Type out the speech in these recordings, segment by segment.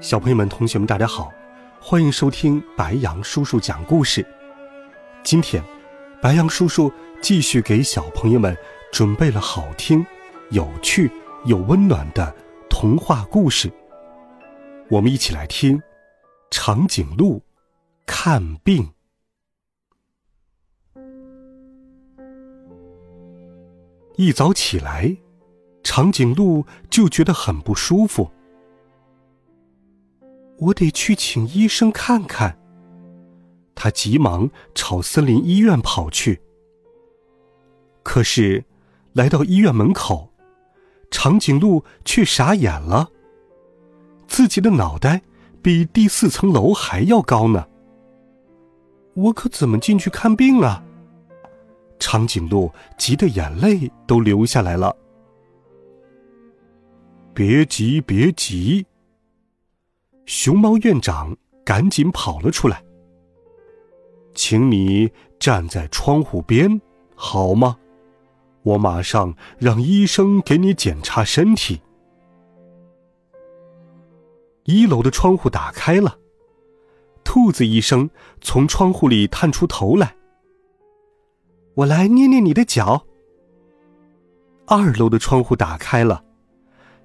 小朋友们、同学们，大家好，欢迎收听白羊叔叔讲故事。今天，白羊叔叔继续给小朋友们准备了好听、有趣又温暖的童话故事。我们一起来听《长颈鹿看病》。一早起来，长颈鹿就觉得很不舒服。我得去请医生看看。他急忙朝森林医院跑去。可是，来到医院门口，长颈鹿却傻眼了。自己的脑袋比第四层楼还要高呢。我可怎么进去看病啊？长颈鹿急得眼泪都流下来了。别急，别急。熊猫院长赶紧跑了出来，请你站在窗户边，好吗？我马上让医生给你检查身体。一楼的窗户打开了，兔子医生从窗户里探出头来。我来捏捏你的脚。二楼的窗户打开了。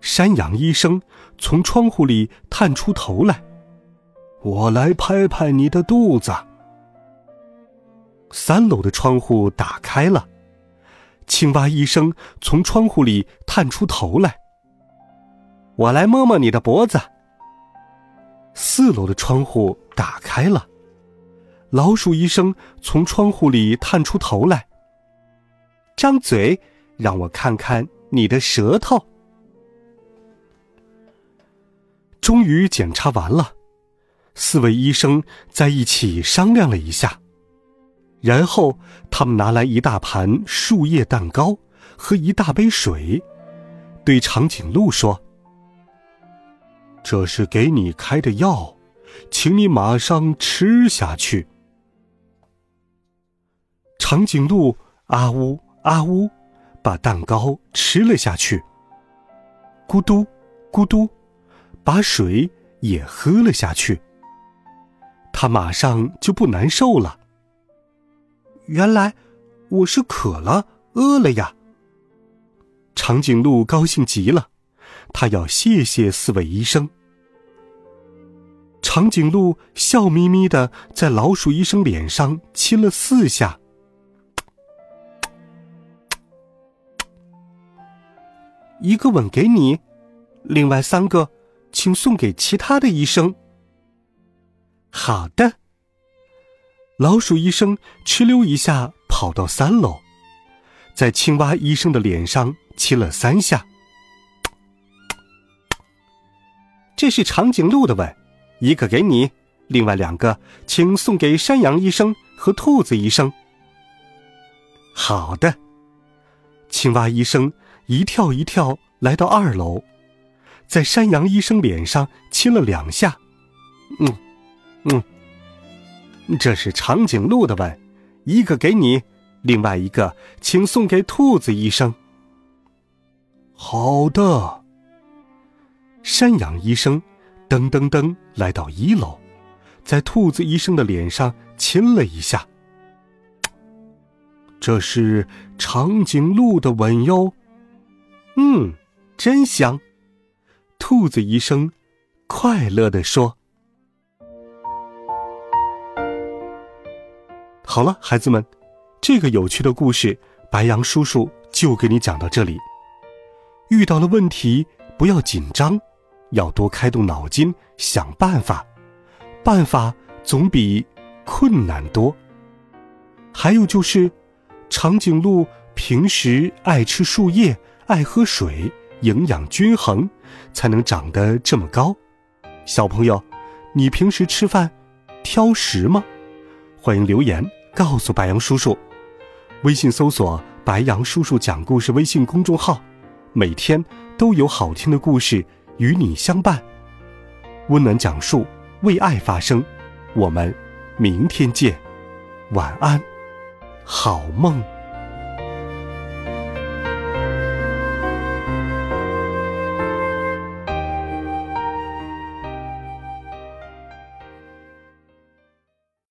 山羊医生从窗户里探出头来，我来拍拍你的肚子。三楼的窗户打开了，青蛙医生从窗户里探出头来，我来摸摸你的脖子。四楼的窗户打开了，老鼠医生从窗户里探出头来，张嘴，让我看看你的舌头。终于检查完了，四位医生在一起商量了一下，然后他们拿来一大盘树叶蛋糕和一大杯水，对长颈鹿说：“这是给你开的药，请你马上吃下去。”长颈鹿啊呜啊呜，把蛋糕吃了下去，咕嘟咕嘟。把水也喝了下去，他马上就不难受了。原来我是渴了、饿了呀。长颈鹿高兴极了，他要谢谢四位医生。长颈鹿笑眯眯的在老鼠医生脸上亲了四下，一个吻给你，另外三个。请送给其他的医生。好的。老鼠医生哧溜一下跑到三楼，在青蛙医生的脸上亲了三下。这是长颈鹿的吻，一个给你，另外两个请送给山羊医生和兔子医生。好的。青蛙医生一跳一跳来到二楼。在山羊医生脸上亲了两下，嗯，嗯，这是长颈鹿的吻，一个给你，另外一个请送给兔子医生。好的。山羊医生噔噔噔来到一楼，在兔子医生的脸上亲了一下。这是长颈鹿的吻哟，嗯，真香。兔子医生快乐地说：“好了，孩子们，这个有趣的故事，白羊叔叔就给你讲到这里。遇到了问题不要紧张，要多开动脑筋想办法，办法总比困难多。还有就是，长颈鹿平时爱吃树叶，爱喝水。”营养均衡，才能长得这么高。小朋友，你平时吃饭挑食吗？欢迎留言告诉白杨叔叔。微信搜索“白杨叔叔讲故事”微信公众号，每天都有好听的故事与你相伴。温暖讲述，为爱发声。我们明天见，晚安，好梦。